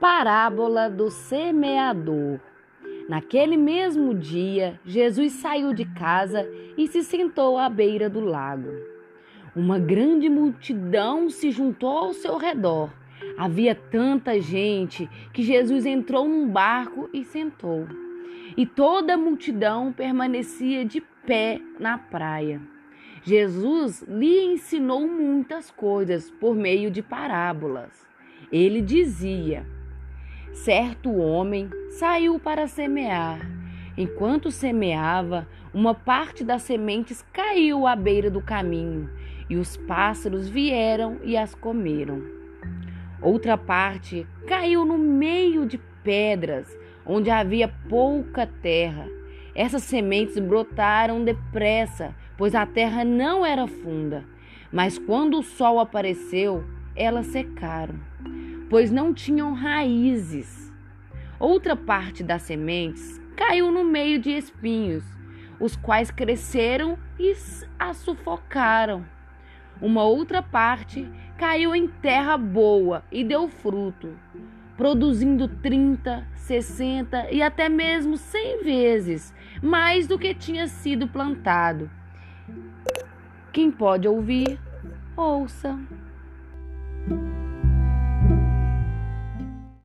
parábola do semeador. Naquele mesmo dia, Jesus saiu de casa e se sentou à beira do lago. Uma grande multidão se juntou ao seu redor. Havia tanta gente que Jesus entrou num barco e sentou. E toda a multidão permanecia de pé na praia. Jesus lhe ensinou muitas coisas por meio de parábolas. Ele dizia: Certo homem saiu para semear. Enquanto semeava, uma parte das sementes caiu à beira do caminho e os pássaros vieram e as comeram. Outra parte caiu no meio de pedras, onde havia pouca terra. Essas sementes brotaram depressa, pois a terra não era funda. Mas quando o sol apareceu, elas secaram pois não tinham raízes. Outra parte das sementes caiu no meio de espinhos, os quais cresceram e a sufocaram. Uma outra parte caiu em terra boa e deu fruto, produzindo 30, 60 e até mesmo 100 vezes mais do que tinha sido plantado. Quem pode ouvir, ouça.